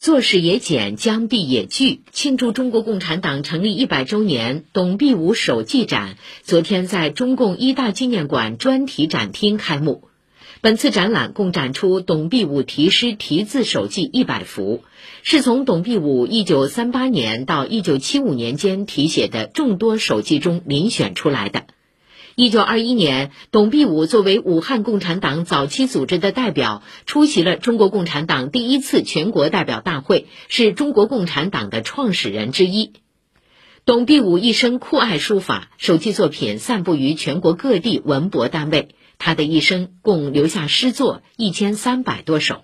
做事也简，将毕也聚。庆祝中国共产党成立一百周年，董必武手记展昨天在中共一大纪念馆专题展厅开幕。本次展览共展出董必武题诗题字手记一百幅，是从董必武一九三八年到一九七五年间题写的众多手记中遴选出来的。一九二一年，董必武作为武汉共产党早期组织的代表，出席了中国共产党第一次全国代表大会，是中国共产党的创始人之一。董必武一生酷爱书法，手记作品散布于全国各地文博单位。他的一生共留下诗作一千三百多首。